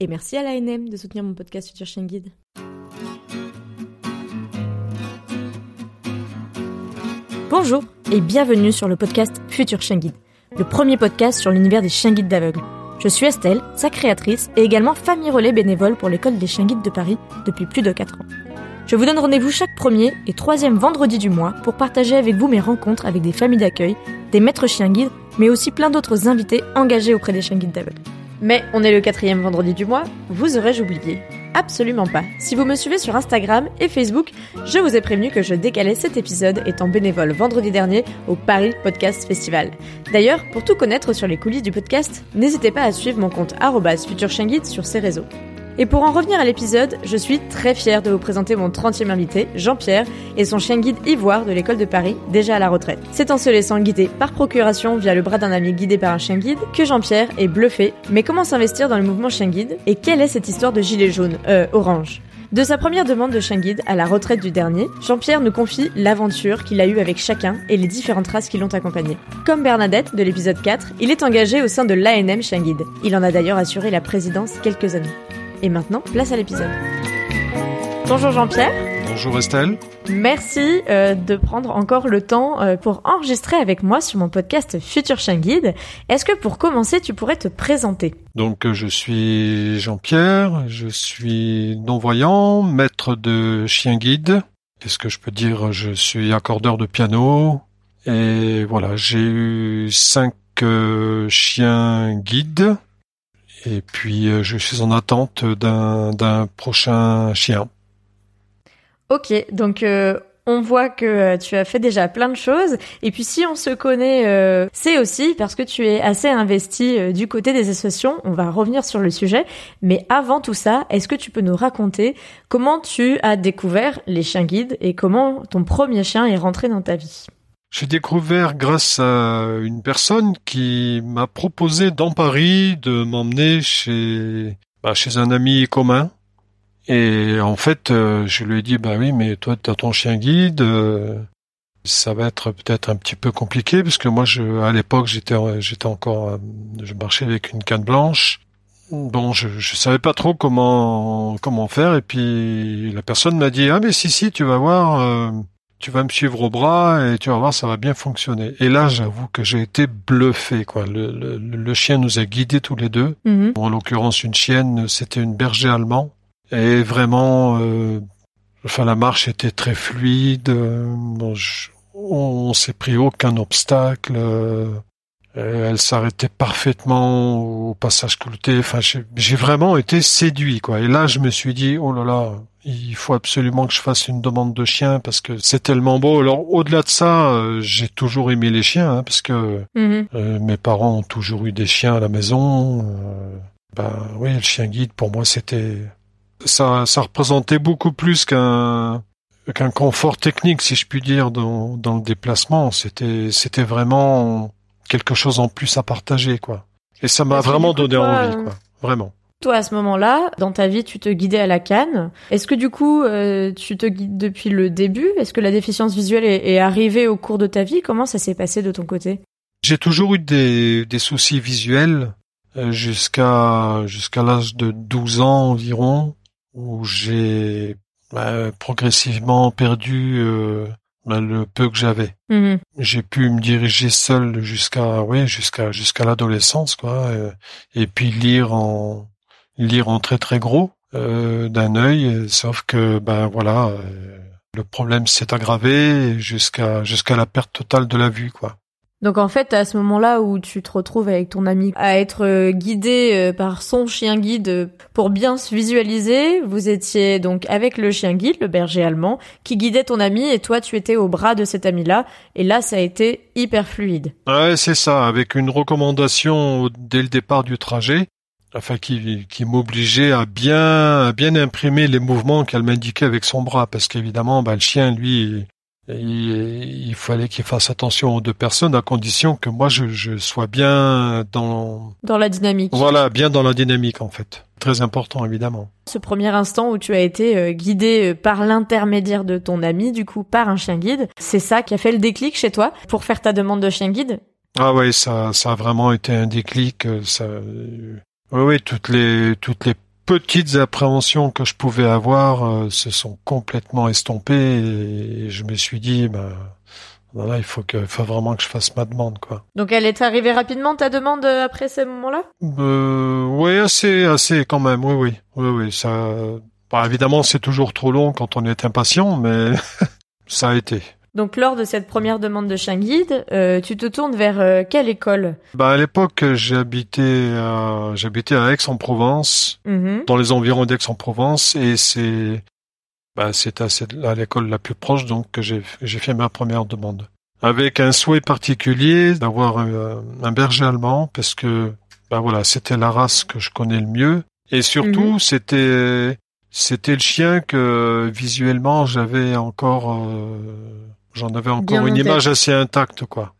Et merci à l'ANM de soutenir mon podcast Future Chien Guide. Bonjour et bienvenue sur le podcast Future Chien Guide, le premier podcast sur l'univers des chiens guides d'aveugles. Je suis Estelle, sa créatrice et également famille relais bénévole pour l'école des chiens guides de Paris depuis plus de 4 ans. Je vous donne rendez-vous chaque premier et troisième vendredi du mois pour partager avec vous mes rencontres avec des familles d'accueil, des maîtres chiens guides, mais aussi plein d'autres invités engagés auprès des chiens guides d'aveugles. Mais on est le quatrième vendredi du mois, vous aurais-je oublié? Absolument pas. Si vous me suivez sur Instagram et Facebook, je vous ai prévenu que je décalais cet épisode étant bénévole vendredi dernier au Paris Podcast Festival. D'ailleurs, pour tout connaître sur les coulisses du podcast, n'hésitez pas à suivre mon compte @futurchienguide sur ces réseaux. Et pour en revenir à l'épisode, je suis très fière de vous présenter mon 30e invité, Jean-Pierre, et son chien guide Ivoire de l'école de Paris, déjà à la retraite. C'est en se laissant guider par procuration via le bras d'un ami guidé par un chien guide que Jean-Pierre est bluffé. Mais comment s'investir dans le mouvement chien guide Et quelle est cette histoire de gilet jaune, euh, orange? De sa première demande de chien guide à la retraite du dernier, Jean-Pierre nous confie l'aventure qu'il a eue avec chacun et les différentes races qui l'ont accompagné. Comme Bernadette de l'épisode 4, il est engagé au sein de l'ANM Chien Guide. Il en a d'ailleurs assuré la présidence quelques années. Et maintenant, place à l'épisode. Bonjour Jean-Pierre. Bonjour Estelle. Merci euh, de prendre encore le temps euh, pour enregistrer avec moi sur mon podcast Futur Chien Guide. Est-ce que pour commencer, tu pourrais te présenter? Donc euh, je suis Jean-Pierre, je suis non-voyant, maître de chien guide. Qu'est-ce que je peux dire Je suis accordeur de piano? Et voilà, j'ai eu cinq chiens guides et puis, euh, je suis en attente d'un prochain chien. Ok, donc euh, on voit que euh, tu as fait déjà plein de choses. Et puis si on se connaît, c'est aussi parce que tu es assez investi du côté des associations. On va revenir sur le sujet. Mais avant tout ça, est-ce que tu peux nous raconter comment tu as découvert les chiens guides et comment ton premier chien est rentré dans ta vie? J'ai découvert grâce à une personne qui m'a proposé dans Paris de m'emmener chez bah, chez un ami commun. Et en fait, euh, je lui ai dit bah oui, mais toi tu as ton chien guide, euh, ça va être peut-être un petit peu compliqué parce que moi je à l'époque j'étais j'étais encore euh, je marchais avec une canne blanche. Bon, je je savais pas trop comment comment faire et puis la personne m'a dit ah mais si si tu vas voir tu vas me suivre au bras et tu vas voir, ça va bien fonctionner. Et là, j'avoue que j'ai été bluffé, quoi. Le, chien nous a guidés tous les deux. Mhm. en l'occurrence, une chienne, c'était une berger allemand. Et vraiment, euh, enfin, la marche était très fluide. on, on s'est pris aucun obstacle. Euh, elle s'arrêtait parfaitement au passage clouté. Enfin, j'ai vraiment été séduit, quoi. Et là, je me suis dit, oh là là, il faut absolument que je fasse une demande de chien parce que c'est tellement beau. Alors au-delà de ça, euh, j'ai toujours aimé les chiens hein, parce que mhm. euh, mes parents ont toujours eu des chiens à la maison. Euh, ben oui, le chien guide pour moi c'était ça, ça représentait beaucoup plus qu'un qu'un confort technique si je puis dire dans, dans le déplacement. C'était c'était vraiment quelque chose en plus à partager quoi. Et ça m'a vraiment donné envie quoi, vraiment. Toi, à ce moment-là, dans ta vie, tu te guidais à la canne. Est-ce que du coup, euh, tu te guides depuis le début? Est-ce que la déficience visuelle est, arrivée au cours de ta vie? Comment ça s'est passé de ton côté? J'ai toujours eu des, soucis visuels euh, jusqu'à jusqu'à l'âge de 12 ans environ, où j'ai bah, progressivement perdu euh, bah, le peu que j'avais. Mhm. J'ai pu me diriger seul jusqu'à oui jusqu'à jusqu'à l'adolescence quoi, et puis lire en lire en très très gros euh, d'un œil, sauf que ben voilà, euh, le problème s'est aggravé jusqu'à jusqu'à la perte totale de la vue quoi. Donc en fait, à ce moment-là où tu te retrouves avec ton ami à être euh, guidé par son chien guide pour bien se visualiser, vous étiez donc avec le chien guide, le berger allemand, qui guidait ton ami et toi tu étais au bras de cet ami-là et là ça a été hyper fluide. Ouais, c'est ça, avec une recommandation dès le départ du trajet enfin qui, qui m'obligeait à bien, à bien imprimer les mouvements qu'elle m'indiquait avec son bras, parce qu'évidemment, bah, le chien, lui, il, il fallait qu'il fasse attention aux deux personnes à condition que moi je, je sois bien dans dans la dynamique. Voilà, bien dans la dynamique en fait. Très important évidemment. Ce premier instant où tu as été euh, guidé euh, par l'intermédiaire de ton ami, du coup par un chien guide, c'est ça qui a fait le déclic chez toi pour faire ta demande de chien guide? Ah ouais, ça ça a vraiment été un déclic. Euh, ça, oui, oui, toutes les toutes les petites appréhensions que je pouvais avoir euh, se sont complètement estompées et je me suis dit, bah, voilà, il faut que, faut vraiment que je fasse ma demande, quoi. Donc elle est arrivée rapidement ta demande euh, après ce moment-là euh, Oui, assez, assez quand même. Oui, oui, oui, oui. Ça, bah, évidemment, c'est toujours trop long quand on est impatient, mais ça a été. Donc lors de cette première demande de chien guide, euh, tu te tournes vers euh, quelle école? Bah à l'époque, j'habitais à, j'habitais à Aix-en-Provence, Mhm. dans les environs d'Aix-en-Provence, et c'est bah c'est à, à l'école la plus proche donc que j'ai j'ai fait ma première demande. Avec un souhait particulier d'avoir un, un berger allemand parce que bah voilà c'était la race que je connais le mieux et surtout Mhm. c'était c'était le chien que visuellement j'avais encore euh, j'en avais encore Bien une tête. image assez intacte quoi.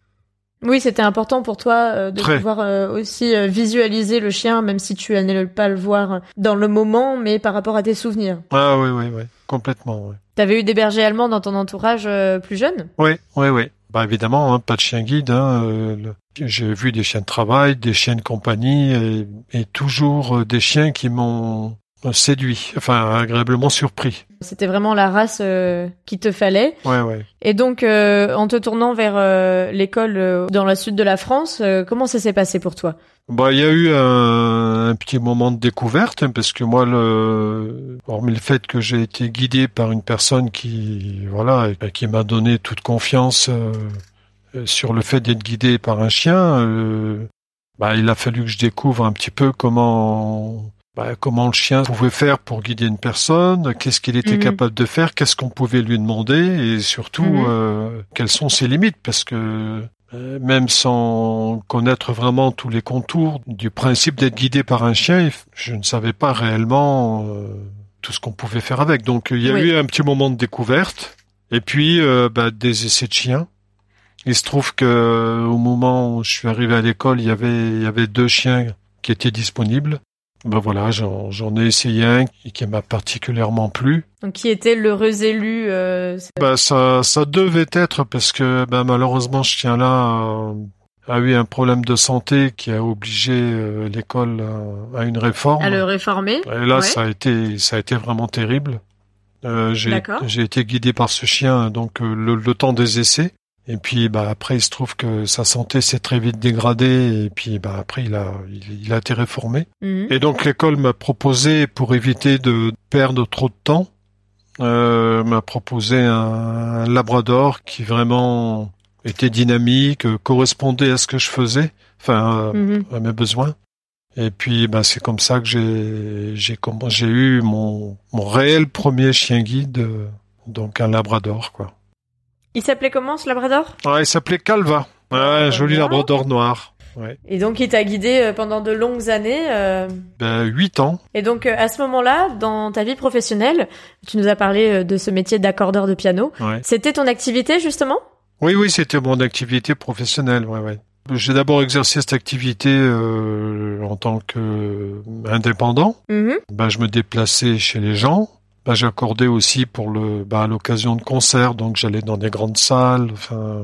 Oui, c'était important pour toi euh, de Très. pouvoir euh, aussi euh, visualiser le chien, même si tu n'allais pas le voir dans le moment, mais par rapport à tes souvenirs. Ah oui oui oui complètement oui. T'avais eu des bergers allemands dans ton entourage plus jeune? Oui, oui, oui. Bah évidemment, hein, pas de chien guide. Hein, le- J'ai vu des chiens de travail, des chiens de compagnie, et, et toujours des chiens qui m'ont séduit, enfin agréablement surpris. C'était vraiment la race euh, qui te fallait. Ouais, ouais. Et donc, euh, en te tournant vers euh, l'école euh, dans la sud de la France, euh, comment ça s'est passé pour toi? Bah il y a eu un, un petit moment de découverte hein, parce que moi, le, hormis le fait que j'ai été guidé par une personne qui, voilà, qui m'a donné toute confiance euh, euh, sur le fait d'être guidé par un chien. euh, bah, il a fallu que je découvre un petit peu comment bah, comment le chien pouvait faire pour guider une personne, qu'est-ce qu'il était Mhm. capable de faire, qu'est-ce qu'on pouvait lui demander et surtout Mhm. euh, quelles sont ses limites parce que euh, même sans connaître vraiment tous les contours du principe d'être guidé par un chien, je ne savais pas réellement euh, tout ce qu'on pouvait faire avec. Donc il y a Oui. eu un petit moment de découverte et puis bah, des essais de chiens. Il se trouve que au moment où je suis arrivé à l'école, il y avait il y avait deux chiens qui étaient disponibles. Ben voilà, j'en j'en ai essayé un qui m'a particulièrement plu. Donc, qui était l'heureux élu euh, Ben ça ça devait être parce que ben malheureusement ce chien-là a, a eu un problème de santé qui a obligé euh, l'école à, à une réforme. à le réformer Et là, Ouais. ça a été, ça a été vraiment terrible. Euh, j'ai été guidé par ce chien donc euh, le, le temps des essais. Et puis, bah après, il se trouve que sa santé s'est très vite dégradée. Et puis, bah après, il a, il, il a été réformé. Mhm. Et donc, l'école m'a proposé, pour éviter de perdre trop de temps, euh, m'a proposé un, un Labrador qui vraiment était dynamique, euh, correspondait à ce que je faisais, enfin, euh, à mes besoins. Et puis, bah, c'est comme ça que j'ai, j'ai, j'ai eu mon, mon réel premier chien guide, euh, donc un Labrador, quoi. Il s'appelait comment ce labrador? Ouais, il s'appelait Calva. Ouais, un joli. Labrador noir. Ouais. Et donc il t'a guidé euh, pendant de longues années. euh, Ben, huit ans. Et donc euh, à ce moment-là, dans ta vie professionnelle, tu nous as parlé euh, de ce métier d'accordeur de piano. Ouais. C'était ton activité justement? Oui, oui, c'était mon activité professionnelle, ouais, ouais. J'ai d'abord exercé cette activité euh, en tant que indépendant. Mhm. Ben, je me déplaçais chez les gens. Ben, j'accordais aussi pour le, ben, à l'occasion de concerts, donc j'allais dans des grandes salles. Enfin,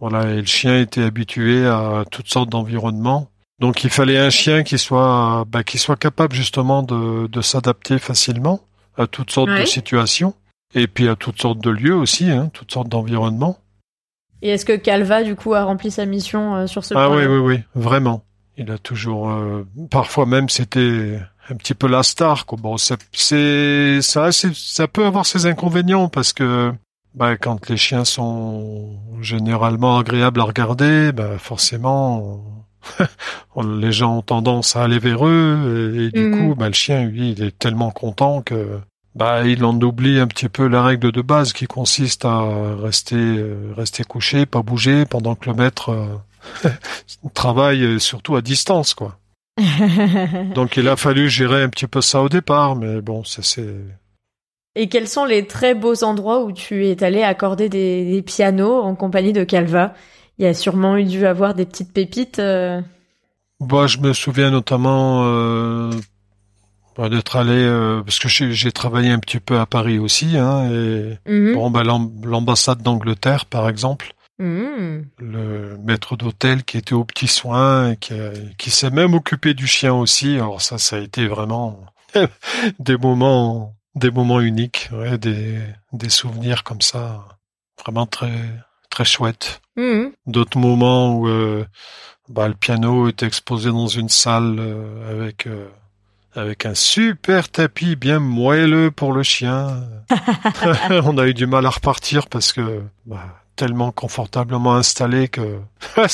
voilà, et le chien était habitué à toutes sortes d'environnements. Donc, il fallait un chien qui soit, ben, qui soit capable justement de, de s'adapter facilement à toutes sortes Ouais. de situations et puis à toutes sortes de lieux aussi, hein, toutes sortes d'environnements. Et est-ce que Calva du coup a rempli sa mission euh, sur ce Ah point oui, oui, oui, vraiment. Il a toujours, euh, parfois même, c'était un petit peu la star. Quoi. Bon, c'est, c'est, ça, ça peut avoir ses inconvénients parce que, bah, quand les chiens sont généralement agréables à regarder, bah, forcément, les gens ont tendance à aller vers eux et, et du Mhm. coup, bah, le chien, lui, il est tellement content que, bah, il en oublie un petit peu la règle de base qui consiste à rester, euh, rester couché, pas bouger pendant que le maître euh, travaille euh, surtout à distance, quoi. Donc il a fallu gérer un petit peu ça au départ, mais bon, ça c'est. Et quels sont les très beaux endroits où tu es allé accorder des, des pianos en compagnie de Calva? Il y a sûrement eu dû avoir des petites pépites. Euh... Bah, je me souviens notamment euh, bah, d'être allé euh, parce que j'ai travaillé un petit peu à Paris aussi, hein, et Mhm. bon, bah, l'ambassade d'Angleterre, par exemple. Mhm. le maître d'hôtel qui était aux petits soins qui, qui s'est même occupé du chien aussi. Alors ça, ça a été vraiment des moments, des moments uniques, ouais, des, des souvenirs comme ça, vraiment très, très chouettes. Mhm. D'autres moments où euh, bah, le piano était exposé dans une salle euh, avec euh, avec un super tapis bien moelleux pour le chien. On a eu du mal à repartir parce que bah, tellement confortablement installé que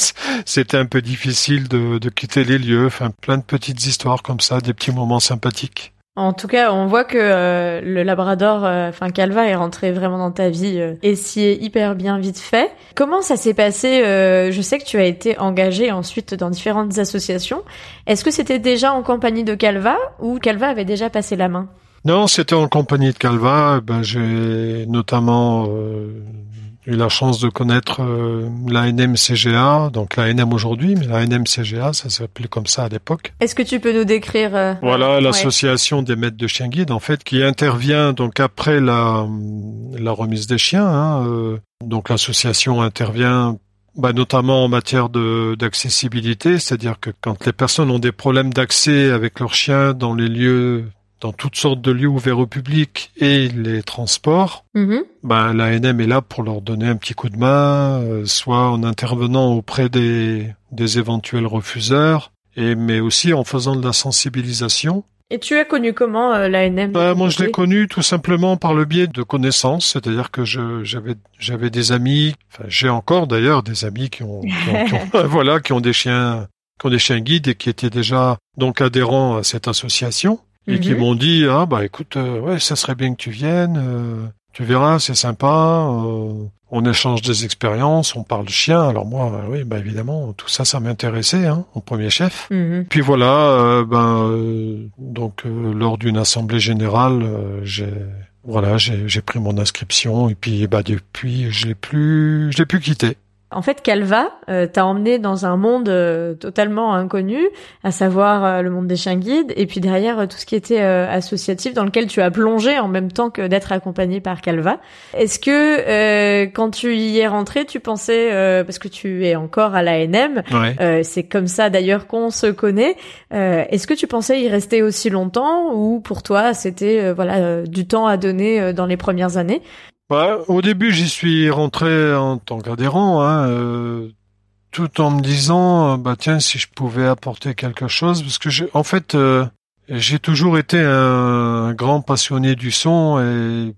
c'était un peu difficile de, de quitter les lieux. Enfin, plein de petites histoires comme ça, des petits moments sympathiques. En tout cas, on voit que euh, le Labrador, euh, enfin Calva, est rentré vraiment dans ta vie euh, et s'y est hyper bien vite fait. Comment ça s'est passé Je sais que tu as été engagé ensuite dans différentes associations. Est-ce que c'était déjà en compagnie de Calva ou Calva avait déjà passé la main? Non, c'était en compagnie de Calva. Ben, j'ai notamment euh, eu la chance de connaître euh, la NMCGA, donc la NM aujourd'hui, mais la NMCGA, ça s'appelait comme ça à l'époque. Est-ce que tu peux nous décrire euh, Voilà ouais. l'association des maîtres de chiens guides en fait qui intervient donc après la la remise des chiens. hein, euh, donc l'association intervient bah, notamment en matière de d'accessibilité, c'est-à-dire que quand les personnes ont des problèmes d'accès avec leurs chiens dans les lieux dans toutes sortes de lieux ouverts au public et les transports, Mhm. bah, la NM est là pour leur donner un petit coup de main, euh, soit en intervenant auprès des, des éventuels refuseurs, et mais aussi en faisant de la sensibilisation. Et tu as connu comment euh, l'ANM Bah, moi, je l'ai connu tout simplement par le biais de connaissances, c'est-à-dire que je j'avais j'avais des amis, enfin j'ai encore d'ailleurs des amis qui ont, qui ont- qui ont- voilà qui ont des chiens qui ont des chiens guides et qui étaient déjà donc adhérents à cette association et qui Mhm. m'ont dit ah bah écoute euh, ouais ça serait bien que tu viennes euh, tu verras c'est sympa euh, on échange des expériences on parle de chiens alors moi euh, oui bah évidemment tout ça ça m'intéressait hein, au premier chef Mhm. puis voilà euh, ben euh, donc euh, lors d'une assemblée générale j'ai voilà j'ai j'ai pris mon inscription et puis bah depuis je l'ai plus je l'ai plus quitté En fait, Calva euh, t'a emmené dans un monde euh, totalement inconnu, à savoir euh, le monde des chiens guides, et puis derrière euh, tout ce qui était euh, associatif, dans lequel tu as plongé en même temps que d'être accompagné par Calva. Est-ce que euh, quand tu y es rentré, tu pensais, euh, parce que tu es encore à l'ANM, ouais euh, c'est comme ça d'ailleurs qu'on se connaît, euh, est-ce que tu pensais y rester aussi longtemps, ou pour toi c'était euh, voilà euh, du temps à donner euh, dans les premières années? Bah, au début, j'y suis rentré en tant qu'adhérent, hein, euh, tout en me disant, euh, bah tiens, si je pouvais apporter quelque chose, parce que en fait, euh, j'ai toujours été un grand passionné du son et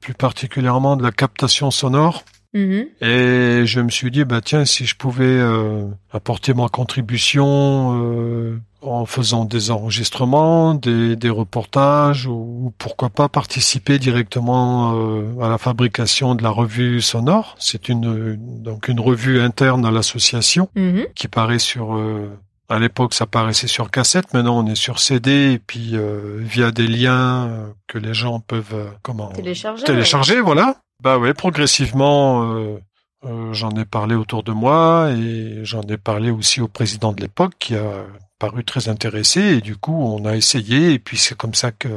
plus particulièrement de la captation sonore. Mhm. Et je me suis dit, bah tiens, si je pouvais euh, apporter ma contribution euh, en faisant des enregistrements, des, des reportages, ou pourquoi pas participer directement euh, à la fabrication de la revue sonore. C'est une donc une revue interne à l'association Mhm. qui paraît sur euh, à l'époque, ça paraissait sur cassette. Maintenant, on est sur CD et puis euh, via des liens euh, que les gens peuvent euh, comment Télécharger. télécharger, voilà. Bah ouais, progressivement, euh, euh, j'en ai parlé autour de moi et j'en ai parlé aussi au président de l'époque qui a paru très intéressé et du coup on a essayé et puis c'est comme ça que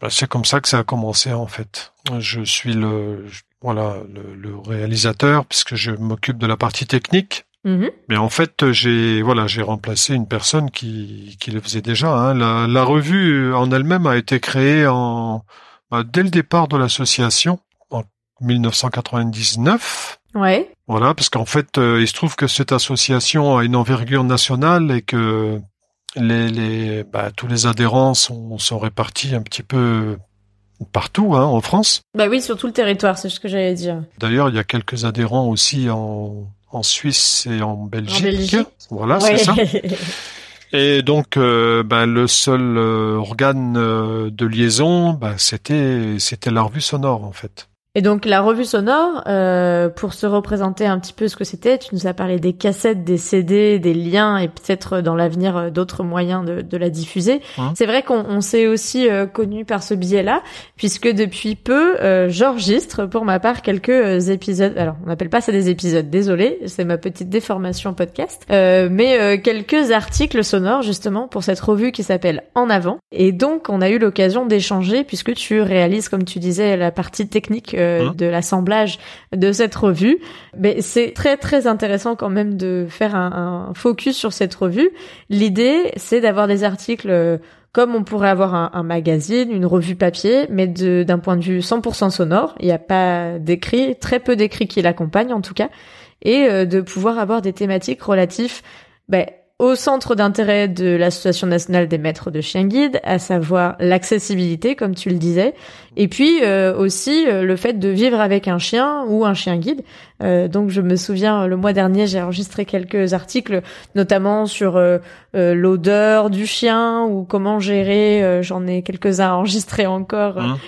bah, c'est comme ça que ça a commencé en fait. Je suis le voilà le, le réalisateur puisque je m'occupe de la partie technique. Mhm. Mais en fait, j'ai voilà, j'ai remplacé une personne qui, qui le faisait déjà. hein. La, la revue en elle-même a été créée en bah, dès le départ de l'association 1999. Ouais. Voilà, parce qu'en fait, euh, il se trouve que cette association a une envergure nationale et que les, les bah, tous les adhérents sont, sont répartis un petit peu partout hein, en France. Bah oui, sur tout le territoire, c'est ce que j'allais dire. D'ailleurs, il y a quelques adhérents aussi en, en Suisse et en Belgique. Belgique. Voilà, Ouais. c'est ça. Et donc, euh, ben, le seul euh, organe euh, de liaison, ben, c'était c'était la revue sonore en fait. Et donc la revue sonore, euh, pour se représenter un petit peu ce que c'était, tu nous as parlé des cassettes, des CD, des liens et peut-être dans l'avenir euh, d'autres moyens de, de, la diffuser. C'est vrai qu'on s'est aussi euh, connu par ce biais-là, puisque depuis peu, euh, j'enregistre pour ma part quelques euh, épisodes. Alors on n'appelle pas ça des épisodes, désolé, c'est ma petite déformation podcast, euh, mais euh, quelques articles sonores justement pour cette revue qui s'appelle En avant. Et donc on a eu l'occasion d'échanger puisque tu réalises, comme tu disais, la partie technique euh, Hein de l'assemblage de cette revue. Mais c'est très très intéressant quand même de faire un, focus sur cette revue. L'idée, c'est d'avoir des articles euh, comme on pourrait avoir un, magazine, une revue papier, mais d'un point de vue 100% sonore. Il n'y a pas d'écrit, très peu d'écrits qui l'accompagnent en tout cas, et euh, de pouvoir avoir des thématiques relatives ben, au centre d'intérêt de l'Association nationale des maîtres de chiens guides, à savoir l'accessibilité, comme tu le disais, et puis euh, aussi euh, le fait de vivre avec un chien ou un chien guide. Euh, donc je me souviens le mois dernier, j'ai enregistré quelques articles, notamment sur l'odeur du chien ou comment gérer. J'en ai quelques-uns enregistrés encore Hein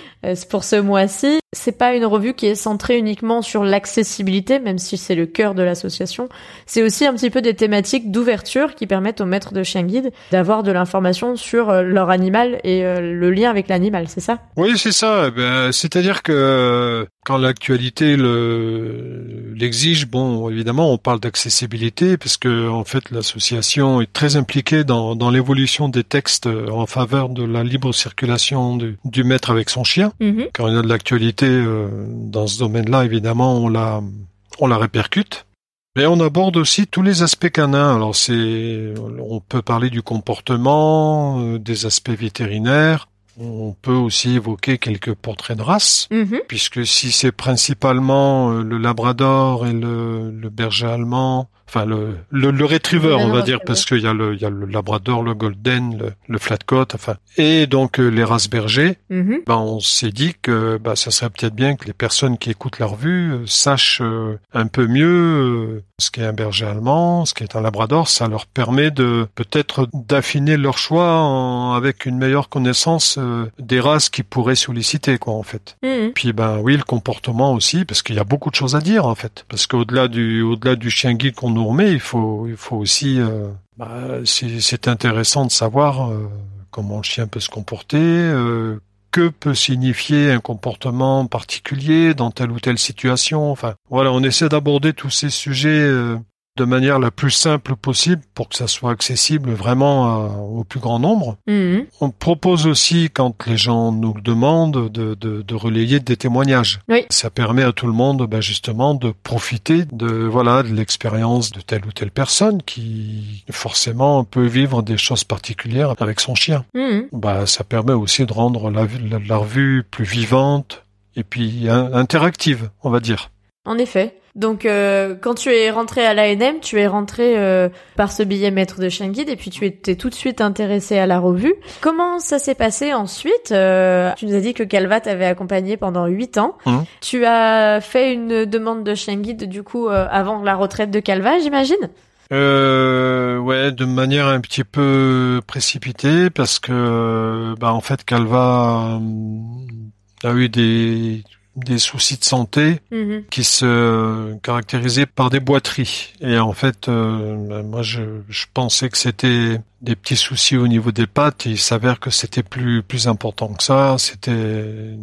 pour ce mois-ci. C'est pas une revue qui est centrée uniquement sur l'accessibilité, même si c'est le cœur de l'association. C'est aussi un petit peu des thématiques d'ouverture qui permettent aux maîtres de chiens guides d'avoir de l'information sur euh, leur animal et euh, le lien avec l'animal, c'est ça? Oui, c'est ça. Eh Ben, c'est-à-dire que euh, quand l'actualité le l'exige, bon, évidemment, on parle d'accessibilité parce que en fait, l'association est très impliquée dans, dans l'évolution des textes euh, en faveur de la libre circulation du, du maître avec son chien. Quand il y a de l'actualité euh, dans ce domaine-là, évidemment, on la on la répercute. Mais on aborde aussi tous les aspects canins. Alors c'est, on peut parler du comportement, euh, des aspects vétérinaires. On peut aussi évoquer quelques portraits de race, Mhm. puisque si c'est principalement euh, le Labrador et le, le berger allemand, enfin le, le, le retriever, on va dire, parce qu'il y a le, il y a le Labrador, le Golden, le, le Flatcoat, enfin, et donc euh, les races bergers Mhm. ben, on s'est dit que bah, ça serait peut-être bien que les personnes qui écoutent la revue euh, sachent euh, un peu mieux euh, ce qu'est un berger allemand, ce qu'est un labrador. Ça leur permet de peut-être d'affiner leur choix en- avec une meilleure connaissance des races qu'ils pourraient solliciter, quoi, en fait. Mhm. Puis ben oui, le comportement aussi, parce qu'il y a beaucoup de choses à dire en fait. Parce qu'au-delà du au-delà du chien guide qu'on nous remet, il faut il faut aussi euh, bah, c'est intéressant de savoir euh, comment le chien peut se comporter, euh, que peut signifier un comportement particulier dans telle ou telle situation. Enfin voilà, on essaie d'aborder tous ces sujets euh, de manière la plus simple possible pour que ça soit accessible vraiment à- au plus grand nombre. Mhm. On propose aussi, quand les gens nous le demandent, de, de, de relayer des témoignages. Oui. Ça permet à tout le monde, ben, justement, de profiter de voilà de l'expérience de telle ou telle personne qui forcément peut vivre des choses particulières avec son chien. Bah, ça permet aussi de rendre la, la, la revue plus vivante et puis interactive, on va dire. En effet. Donc, euh, quand tu es rentré à l'ANM, tu es rentré euh, par ce billet maître de chien guide et puis tu étais tout de suite intéressé à la revue. Comment ça s'est passé ensuite Euh, Tu nous as dit que Calva t'avait accompagné pendant huit ans. Mhm. Tu as fait une demande de chien guide du coup euh, avant la retraite de Calva, j'imagine? Euh, ouais, de manière un petit peu précipitée parce que, bah, en fait, Calva euh, a eu des des soucis de santé Mhm. qui se caractérisaient par des boiteries. Et en fait, euh, bah, moi, je, je pensais que c'était des petits soucis au niveau des pattes. Et il s'avère que c'était plus plus important que ça. C'était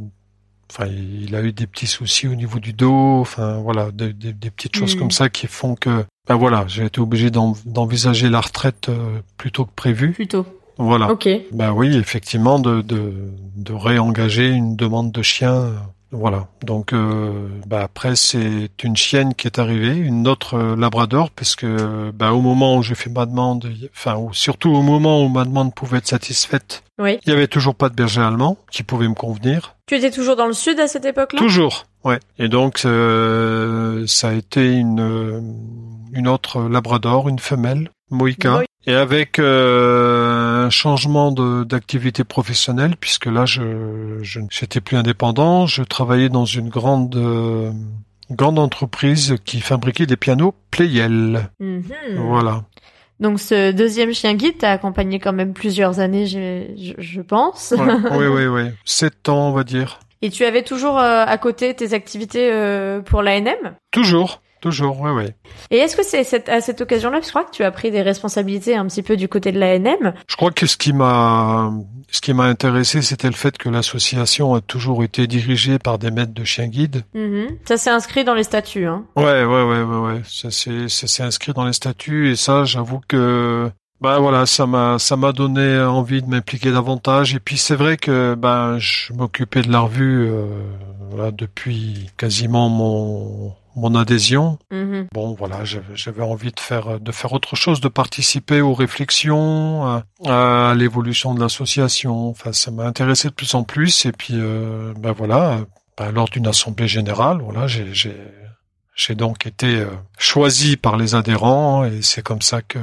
Enfin, il a eu des petits soucis au niveau du dos, enfin voilà, des, des- des petites choses Mhm. comme ça qui font que, ben voilà, j'ai été obligé d'en- d'envisager la retraite euh, plutôt que prévu. Plutôt. Voilà. Ok. Ben oui, effectivement, de, de, de réengager une demande de chien. Euh, Voilà. Donc, euh, ben après, c'est une chienne qui est arrivée, une autre euh, Labrador, parce que ben, au moment où j'ai fait ma demande, enfin, ou surtout au moment où ma demande pouvait être satisfaite, Oui. il y avait toujours pas de berger allemand qui pouvait me convenir. Tu étais toujours dans le sud à cette époque-là? Toujours, ouais. Et donc euh, ça a été une euh, une autre Labrador, une femelle, Moi- et avec euh, un changement de- d'activité professionnelle puisque là je je j'étais plus indépendant, je travaillais dans une grande euh, grande entreprise qui fabriquait des pianos Playel. Mhm. Voilà. Donc ce deuxième chien guide t'a accompagné quand même plusieurs années, je, je, je pense. Ouais, oui, oui, oui. Sept ans, on va dire. Et tu avais toujours euh, à côté tes activités euh, pour l'ANM Toujours. Toujours, ouais, ouais. Et est-ce que c'est cette, à cette occasion-là, je crois que tu as pris des responsabilités un petit peu du côté de l'ANM Je crois que ce qui m'a, ce qui m'a intéressé, c'était le fait que l'association a toujours été dirigée par des maîtres de chiens guides. Mhm. Ça s'est inscrit dans les statuts, hein Ouais, ouais, ouais, ouais, ouais. Ça s'est, ça s'est inscrit dans les statuts et ça, j'avoue que, bah voilà, ça m'a, ça m'a donné envie de m'impliquer davantage. Et puis c'est vrai que, ben, je m'occupais de la revue, euh, voilà, depuis quasiment mon mon adhésion. Mhm. Bon, voilà, j'avais envie de faire de faire autre chose, de participer aux réflexions, à, à l'évolution de l'association. Enfin, ça m'a intéressé de plus en plus. Et puis, euh, ben voilà, ben, lors d'une assemblée générale, voilà, j'ai j'ai j'ai donc été euh, choisi par les adhérents et c'est comme ça que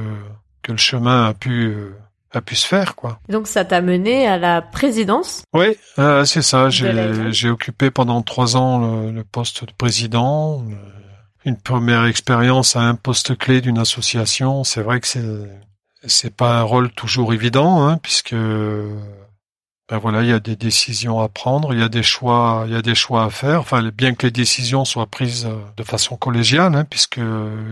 que le chemin a pu euh, a pu se faire, quoi. Donc ça t'a mené à la présidence Oui, euh, c'est ça. J'ai occupé pendant trois ans le, le poste de président. Euh, Une première expérience à un poste clé d'une association. C'est vrai que c'est c'est pas un rôle toujours évident, hein, puisque ben voilà, il y a des décisions à prendre, il y a des choix, il y a des choix à faire. Enfin, bien que les décisions soient prises euh, de façon collégiale, hein, puisque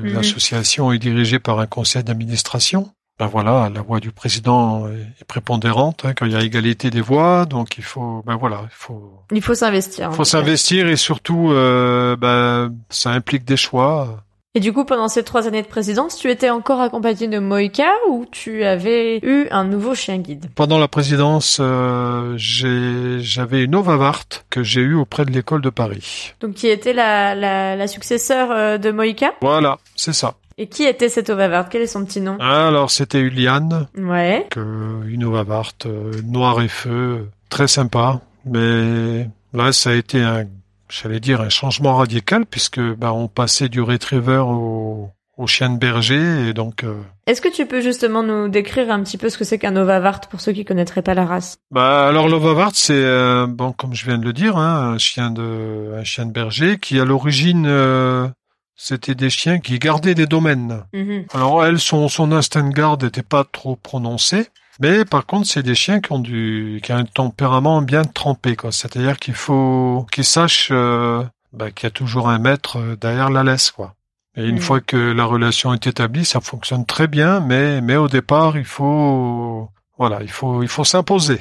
l'association est dirigée par un conseil d'administration. Ben voilà, la voix du président est prépondérante hein, quand il y a égalité des voix, donc il faut, ben voilà, il faut, Il faut s'investir. en faut s'investir et surtout, euh, ben ça implique des choix. Et du coup, pendant ces trois années de présidence, tu étais encore accompagné de Moïka ou tu avais eu un nouveau chien guide? Pendant la présidence, euh, j'avais une Ovavart que j'ai eue auprès de l'école de Paris. Donc qui était la, la, la successeur euh, de Moïka? Voilà, c'est ça. Et qui était cette Ovavard Quel est son petit nom? Alors c'était Uliane, Ouais. que une Ovavart euh, noir et feu, très sympa, mais là ça a été un, j'allais dire un changement radical puisque ben on passait du retriever au, au chien de berger et donc euh, Est-ce que tu peux justement nous décrire un petit peu ce que c'est qu'un Ovavart pour ceux qui connaîtraient pas la race? Bah alors l'Ovavart c'est euh, bon comme je viens de le dire hein, un chien de un chien de berger qui à l'origine euh, c'était des chiens qui gardaient des domaines. Mhm. Alors elle son son instinct de garde n'était pas trop prononcé, mais par contre c'est des chiens qui ont du qui ont un tempérament bien trempé quoi. C'est-à-dire qu'il faut qu'ils sachent euh, bah, qu'il y a toujours un maître euh, derrière la laisse quoi. Et une Mhm. fois que la relation est établie, ça fonctionne très bien, mais mais au départ il faut voilà il faut il faut s'imposer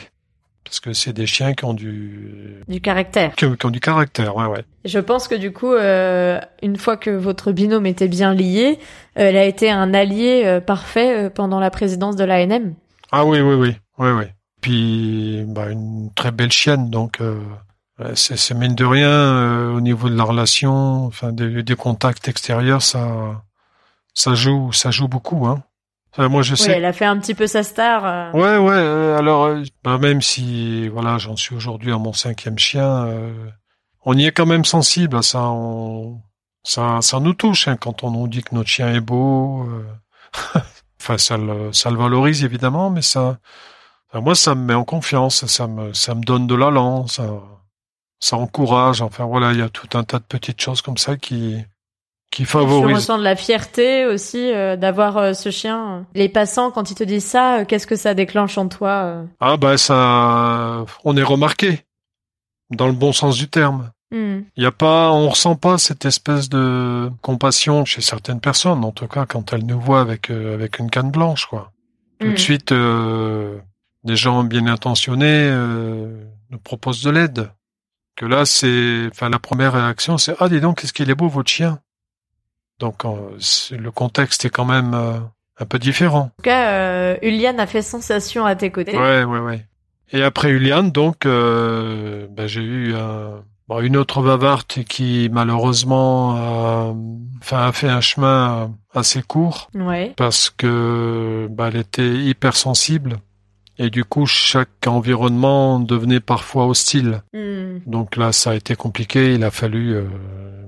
parce que c'est des chiens qui ont du Du caractère. qui ont, qui ont du caractère ouais ouais. Je pense que du coup, euh, une fois que votre binôme était bien lié, euh, elle a été un allié euh, parfait euh, pendant la présidence de l'ANM. Ah oui, oui, oui, oui, oui. Puis bah, une très belle chienne, donc euh, c'est c'est mine de rien euh, au niveau de la relation, enfin des, des contacts extérieurs, ça ça joue, ça joue beaucoup. Hein. Enfin, moi je Oui, sais. elle a fait un petit peu sa star. euh. Ouais, ouais. euh, alors euh, bah, même si voilà, j'en suis aujourd'hui à mon cinquième chien, euh, on y est quand même sensible à ça. On, ça, ça nous touche hein, quand on nous dit que notre chien est beau. euh. enfin, ça le, ça le valorise évidemment, mais ça, enfin, moi, ça me met en confiance, ça me, ça me donne de l'allant, ça, ça encourage. Enfin voilà, il y a tout un tas de petites choses comme ça qui, qui Tu favorisent. ressens de la fierté aussi euh, d'avoir euh, ce chien. Les passants, quand ils te disent ça, euh, qu'est-ce que ça déclenche en toi euh Ah bah ça, on est remarqué dans le bon sens du terme. Hmm. Il y a pas, on ressent pas cette espèce de compassion chez certaines personnes, en tout cas quand elles nous voient avec euh, avec une canne blanche, quoi. Tout Hmm. de suite, euh, des gens bien intentionnés euh, nous proposent de l'aide. Que là, c'est, enfin, la première réaction, c'est ah dis donc, qu'est-ce qu'il est beau votre chien. Donc euh, le contexte est quand même euh, un peu différent. En tout cas, euh, Uliane a fait sensation à tes côtés. Ouais, ouais, ouais. Et après Uliane, donc, euh, ben, j'ai eu un, bon, une autre Bavarte qui malheureusement enfin, a fait un chemin assez court Ouais. parce que ben, elle était hypersensible et du coup chaque environnement devenait parfois hostile. Hmm. Donc là, ça a été compliqué. Il a fallu euh,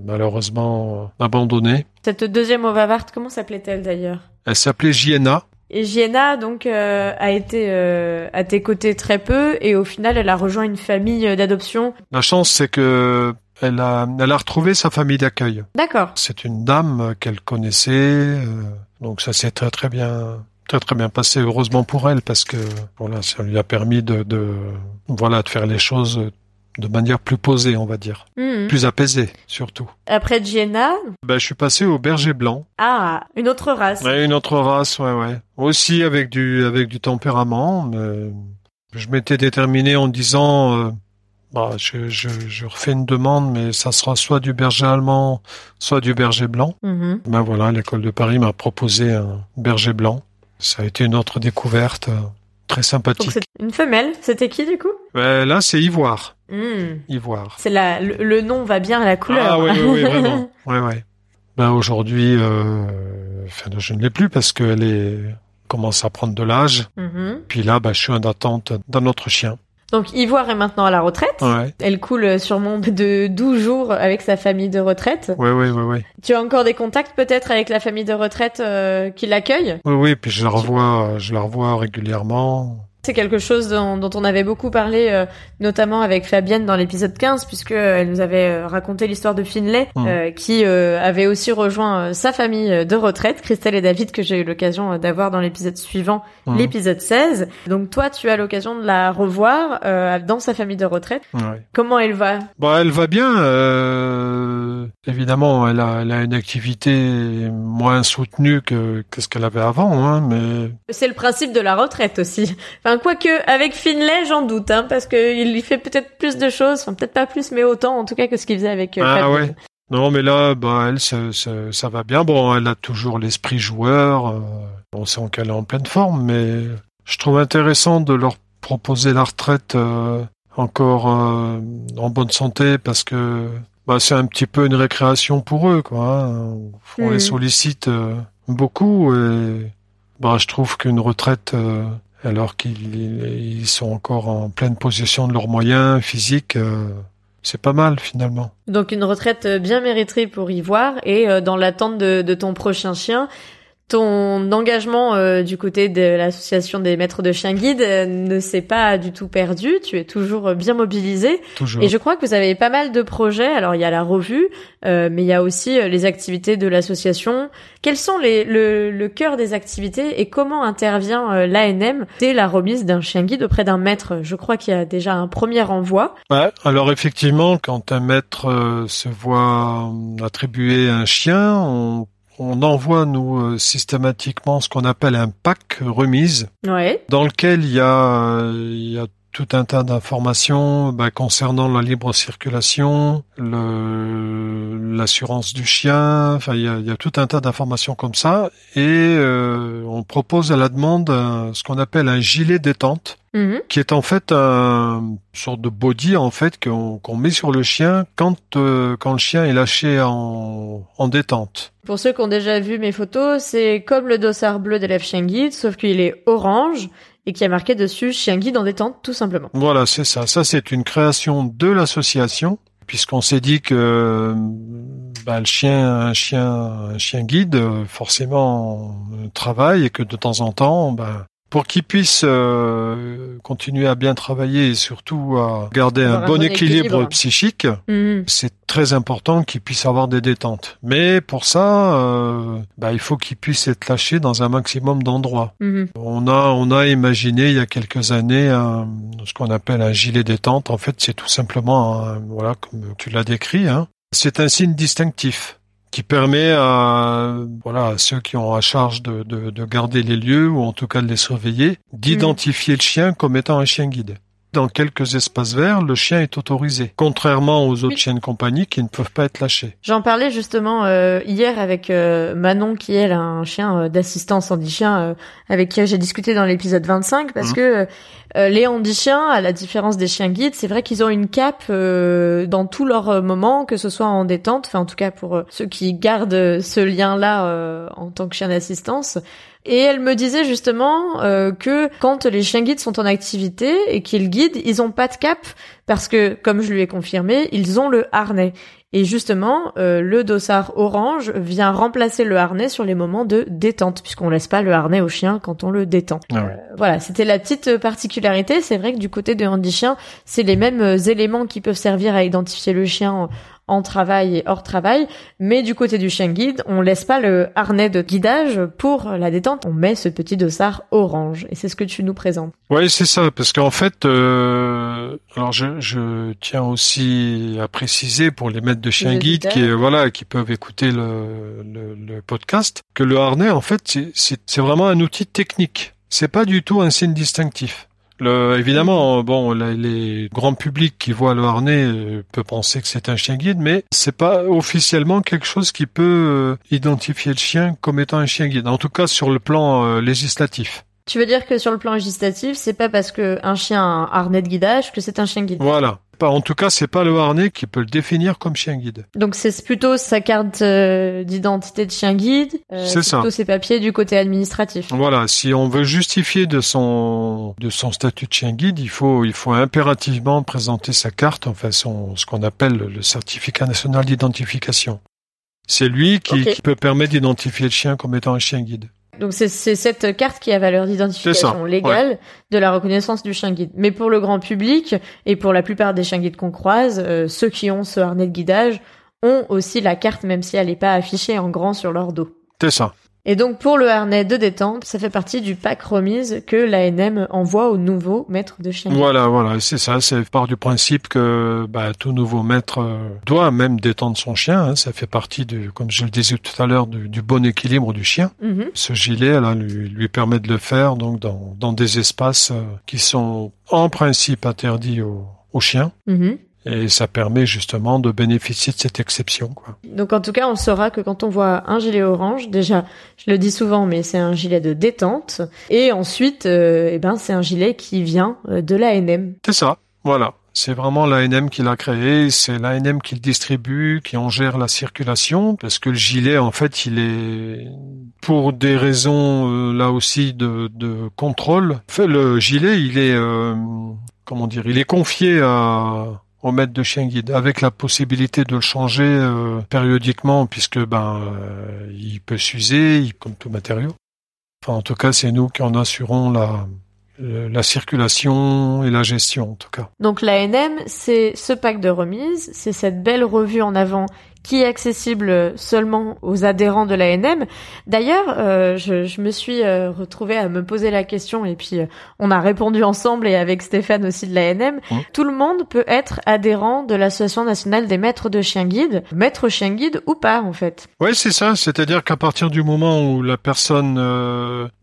malheureusement abandonner. Cette deuxième Ovavart, comment s'appelait-elle d'ailleurs? Elle s'appelait Jiena. Et Gienna, donc, euh, a été euh, à tes côtés très peu, et au final, elle a rejoint une famille d'adoption. La chance, c'est que elle a, elle a retrouvé sa famille d'accueil. D'accord. C'est une dame qu'elle connaissait, euh, donc ça s'est très très bien très très bien passé heureusement pour elle parce que voilà ça lui a permis de, de voilà de faire les choses de manière plus posée, on va dire, Mhm. plus apaisée surtout. Après Gienna, Ben, je suis passé au berger blanc. ah, une autre race. Ouais, une autre race, ouais, ouais. Aussi avec du avec du tempérament. Mais je m'étais déterminé en disant, euh, bah, je, je, je refais une demande, mais ça sera soit du berger allemand, soit du berger blanc. Mhm. Ben voilà, l'école de Paris m'a proposé un berger blanc. Ça a été une autre découverte euh, très sympathique. une femelle. C'était qui du coup? Ouais, là, c'est ivoire, Mhm. ivoire. C'est la, le, le nom va bien à la couleur. Ah oui, oui, oui, vraiment. Ouais, ouais. Ben aujourd'hui, euh, enfin, je ne l'ai plus parce qu'elle est commence à prendre de l'âge. Mhm. Puis là, bah, je suis en attente d'un autre chien. Donc Ivoire est maintenant à la retraite. Ouais, Elle coule sûrement de 12 jours avec sa famille de retraite. ouais, ouais, ouais, ouais. Tu as encore des contacts peut-être avec la famille de retraite euh, qui l'accueille? Oui, oui. Puis je la revois, je la revois régulièrement. C'est quelque chose dont, dont on avait beaucoup parlé, euh, notamment avec Fabienne dans l'épisode 15, puisque euh, elle nous avait euh, raconté l'histoire de Finlay, Mm. euh, qui euh, avait aussi rejoint euh, sa famille de retraite, Christelle et David, que j'ai eu l'occasion d'avoir dans l'épisode suivant, Mhm. l'épisode 16. Donc toi, tu as l'occasion de la revoir euh, dans sa famille de retraite. Comment elle va? Bon, elle va bien. Évidemment, elle a, elle a une activité moins soutenue que, que ce qu'elle avait avant, hein, mais C'est le principe de la retraite aussi. Enfin, quoique, avec Finlay, j'en doute, hein, parce qu'il y fait peut-être plus de choses, enfin, peut-être pas plus, mais autant, en tout cas, que ce qu'il faisait avec euh, Ah ouais. Non, mais là, bah, elle, ça, ça, ça va bien. Bon, elle a toujours l'esprit joueur. euh, on sent qu'elle est en pleine forme, mais je trouve intéressant de leur proposer la retraite euh, encore euh, en bonne santé parce que bah, c'est un petit peu une récréation pour eux, quoi. hein. On Mhm. les sollicite euh, beaucoup et bah, je trouve qu'une retraite, euh, alors qu'ils ils sont encore en pleine possession de leurs moyens physiques, euh, c'est pas mal finalement. Donc une retraite bien méritée pour Ivoire et euh, dans l'attente de, de ton prochain chien, ton engagement euh, du côté de l'association des maîtres de chiens guides euh, ne s'est pas du tout perdu. Tu es toujours bien mobilisé Toujours. et je crois que vous avez pas mal de projets. Alors il y a la revue, euh, mais il y a aussi euh, les activités de l'association. Quels sont les, le, le cœur des activités et comment intervient euh, l'ANM dès la remise d'un chien guide auprès d'un maître? Je crois qu'il y a déjà un premier envoi. Ouais, alors effectivement, quand un maître euh, se voit attribuer un chien, on, on envoie nous euh, systématiquement ce qu'on appelle un pack remise, Ouais. dans lequel il y a, euh, il y a tout un tas d'informations bah, concernant la libre circulation, l'assurance du chien, enfin il y a, y a tout un tas d'informations comme ça, et euh, on propose à la demande un- ce qu'on appelle un gilet détente Mhm. qui est en fait un une sorte de body en fait qu'on qu'on met sur le chien quand euh, quand le chien est lâché en, en détente. Pour ceux qui ont déjà vu mes photos, c'est comme le dossard bleu d'élève chien guide, sauf qu'il est orange et qui a marqué dessus chien guide en détente, tout simplement. Voilà, c'est ça. Ça c'est une création de l'association puisqu'on s'est dit que bah, le chien un chien un chien guide euh, forcément euh, travaille et que de temps en temps bah, pour qu'il puisse euh, continuer à bien travailler et surtout à garder un bon équilibre équilibre. psychique, Mhm. c'est très important qu'il puisse avoir des détentes. Mais pour ça, euh, bah, il faut qu'il puisse être lâché dans un maximum d'endroits. Mhm. On a, on a imaginé il y a quelques années un- ce qu'on appelle un gilet détente. En fait, c'est tout simplement, un- voilà, comme tu l'as décrit, hein. c'est un signe distinctif qui permet à, voilà, à ceux qui ont à charge de, de, de garder les lieux ou en tout cas de les surveiller, d'identifier le chien comme étant un chien guide. Dans quelques espaces verts, le chien est autorisé, contrairement aux autres chiens de compagnie qui ne peuvent pas être lâchés. J'en parlais justement euh, hier avec euh, Manon, qui elle a un chien euh, d'assistance handi-chien, euh, avec qui j'ai discuté dans l'épisode 25, parce Mhm. que euh, les handi-chiens, à la différence des chiens guides, c'est vrai qu'ils ont une cape euh, dans tous leurs euh, moments, que ce soit en détente, enfin en tout cas pour euh, ceux qui gardent euh, ce lien-là euh, en tant que chien d'assistance. Et elle me disait justement euh, que quand les chiens guides sont en activité et qu'ils guident, ils ont pas de cap parce que, comme je lui ai confirmé, ils ont le harnais. Et justement, euh, le dossard orange vient remplacer le harnais sur les moments de détente, puisqu'on laisse pas le harnais au chien quand on le détend. Ah ouais. Voilà, c'était la petite particularité. C'est vrai que du côté de Handy Chien, c'est les mêmes euh, éléments qui peuvent servir à identifier le chien en, travail et hors travail. Mais du côté du chien guide, on laisse pas le harnais de guidage pour la détente. On met ce petit dossard orange. Et c'est ce que tu nous présentes. Oui, c'est ça. Parce qu'en fait, euh, alors je, je, tiens aussi à préciser pour les maîtres de chien guide qui, voilà, qui peuvent écouter le, le, le podcast, que le harnais, en fait, c'est vraiment un outil technique. C'est pas du tout un signe distinctif. Le, évidemment, bon, les grands publics qui voient le harnais euh, peut penser que c'est un chien guide, mais c'est pas officiellement quelque chose qui peut euh, identifier le chien comme étant un chien guide. En tout cas, sur le plan euh, législatif. Tu veux dire que sur le plan législatif, c'est pas parce qu'un chien a un harnais de guidage que c'est un chien guide? Voilà. En tout cas, c'est pas le harnais qui peut le définir comme chien guide. Donc c'est plutôt sa carte euh, d'identité de chien guide. Euh, c'est ça. Plutôt ses papiers du côté administratif. Voilà. Si on veut justifier de son de son statut de chien guide, il faut il faut impérativement présenter sa carte, enfin son ce qu'on appelle le certificat national d'identification. C'est lui qui, qui peut permettre d'identifier le chien comme étant un chien guide. Donc c'est cette carte qui a valeur d'identification légale de la reconnaissance du chien guide. Mais pour le grand public et pour la plupart des chiens guides qu'on croise, euh, ceux qui ont ce harnais de guidage ont aussi la carte même si elle n'est pas affichée en grand sur leur dos. C'est ça. Et donc pour le harnais de détente, ça fait partie du pack remise que l'ANM envoie aux nouveaux maîtres de chien. Voilà, voilà, c'est ça. C'est part du principe que bah, tout nouveau maître euh, doit même détendre son chien. Hein. Ça fait partie du, comme je le disais tout à l'heure, du, bon équilibre du chien. Mm-hmm. Ce gilet là lui, lui permet de le faire donc dans, dans des espaces euh, qui sont en principe interdits aux, aux chiens. Mm-hmm. Et ça permet justement de bénéficier de cette exception. Quoi. Donc en tout cas, on saura que quand on voit un gilet orange, déjà, je le dis souvent, mais c'est un gilet de détente. Et ensuite, euh, eh ben, c'est un gilet qui vient euh, de l'ANM. C'est ça, voilà. C'est vraiment l'ANM qui l'a créé, c'est l'ANM qui le distribue, qui en gère la circulation, parce que le gilet, en fait, il est pour des raisons euh, là aussi de, de contrôle. Fait, le gilet, il est euh, comment dire, il est confié à au maître de chien guide, avec la possibilité de le changer euh, périodiquement, puisque ben euh, il peut s'user, comme tout matériau. Enfin, en tout cas, c'est nous qui en assurons la, la circulation et la gestion, en tout cas. Donc l'ANM, c'est ce pack de remise, c'est cette belle revue en avant qui est accessible seulement aux adhérents de l'ANM. D'ailleurs, euh, je, je, me suis euh, retrouvée à me poser la question et puis euh, on a répondu ensemble et avec Stéphane aussi de l'ANM. Mmh. Tout le monde peut être adhérent de l'Association nationale des maîtres de chiens guides, maître chien guide ou pas en fait. Oui, c'est ça. C'est-à-dire qu'à partir du moment où la personne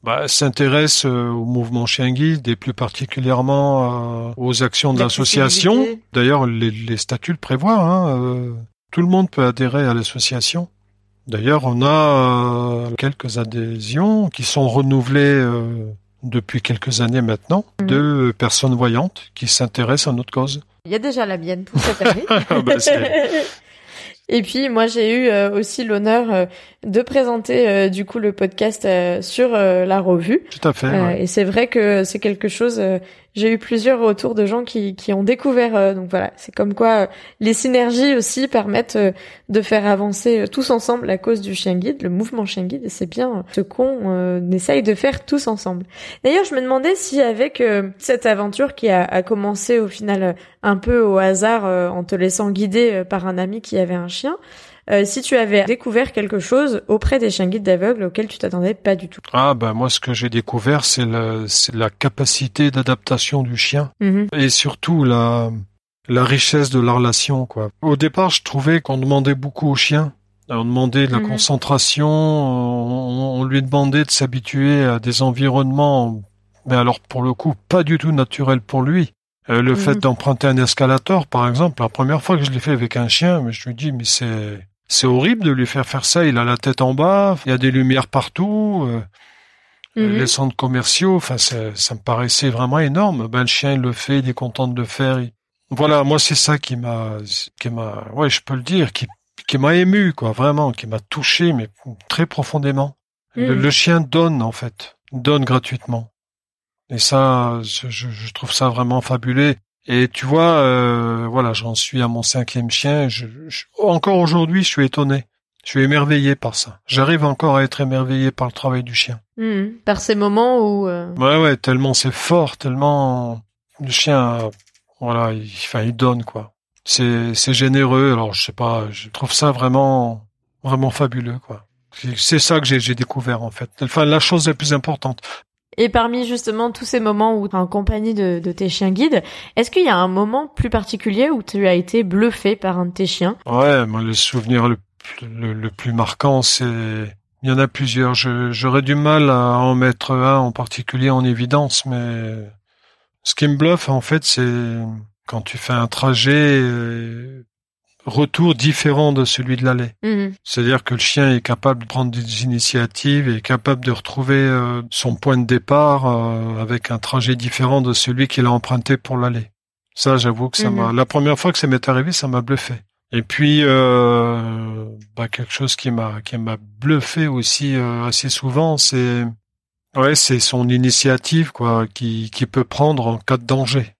bah, s'intéresse au mouvement chien guide et plus particulièrement aux actions de l'association, d'ailleurs les, les, statuts le prévoient. Hein, tout le monde peut adhérer à l'association. D'ailleurs, on a euh, quelques adhésions qui sont renouvelées euh, depuis quelques années maintenant mhm. de personnes voyantes qui s'intéressent à notre cause. Il y a déjà la mienne pour cette année. Ah bah, et puis moi j'ai eu euh, aussi l'honneur de présenter du coup le podcast sur la revue. Tout à fait. Et c'est vrai que c'est quelque chose j'ai eu plusieurs retours de gens qui, qui ont découvert. Euh, donc voilà, c'est comme quoi euh, les synergies aussi permettent euh, de faire avancer tous ensemble la cause du chien guide, le mouvement chien guide. Et c'est bien ce qu'on essaye de faire tous ensemble. D'ailleurs, je me demandais si avec cette aventure qui a, commencé au final un peu au hasard en te laissant guider par un ami qui avait un chien, euh, si tu avais découvert quelque chose auprès des chiens guides d'aveugles auxquels tu t'attendais pas du tout. Ah bah moi ce que j'ai découvert c'est la, c'est la capacité d'adaptation du chien mhm. et surtout la la richesse de la relation quoi. Au départ je trouvais qu'on demandait beaucoup aux chiens. On demandait de la mhm. concentration, on, lui demandait de s'habituer à des environnements, mais alors pour le coup pas du tout naturel pour lui. Euh, le fait mhm. d'emprunter un escalator, par exemple, la première fois que je l'ai fait avec un chien, je me dis mais c'est c'est horrible de lui faire faire ça. Il a la tête en bas, il y a des lumières partout, euh, mhm. les centres commerciaux. Enfin, ça, me paraissait vraiment énorme. Ben le chien il le fait, il est content de le faire. Voilà, moi c'est ça qui m'a, qui m'a, ouais, je peux le dire, qui, qui m'a ému, quoi, vraiment, qui m'a touché, mais très profondément. Le, mhm. chien donne en fait, donne gratuitement. Et ça, je, je trouve ça vraiment fabuleux. Et tu vois, euh, voilà, j'en suis à mon cinquième chien. Je, encore aujourd'hui, je suis étonné. Je suis émerveillé par ça. J'arrive encore à être émerveillé par le travail du chien. Mmh, par ces moments où. Euh... Ouais, ouais, tellement c'est fort, tellement le chien, voilà, il, enfin, il donne quoi. c'est c'est généreux. Alors je sais pas, je trouve ça vraiment vraiment fabuleux quoi. C'est ça que j'ai découvert en fait. Enfin la chose la plus importante. Et parmi justement tous ces moments où tu es en compagnie de, de tes chiens guides, est-ce qu'il y a un moment plus particulier où tu as été bluffé par un de tes chiens? Ouais, moi le souvenir le, le, le plus marquant, c'est il y en a plusieurs. J'aurais du mal à en mettre un en particulier en évidence, mais ce qui me bluffe en fait, c'est quand tu fais un trajet euh, retour différent de celui de l'aller. Mhm. C'est-à-dire que le chien est capable de prendre des initiatives et est capable de retrouver euh, son point de départ euh, avec un trajet différent de celui qu'il a emprunté pour l'aller. Ça, j'avoue que ça mhm. m'a. La première fois que ça m'est arrivé, ça m'a bluffé. Et puis euh, bah, quelque chose qui m'a qui m'a bluffé aussi assez souvent, c'est ouais, c'est son initiative quoi, qui qui peut prendre en cas de danger.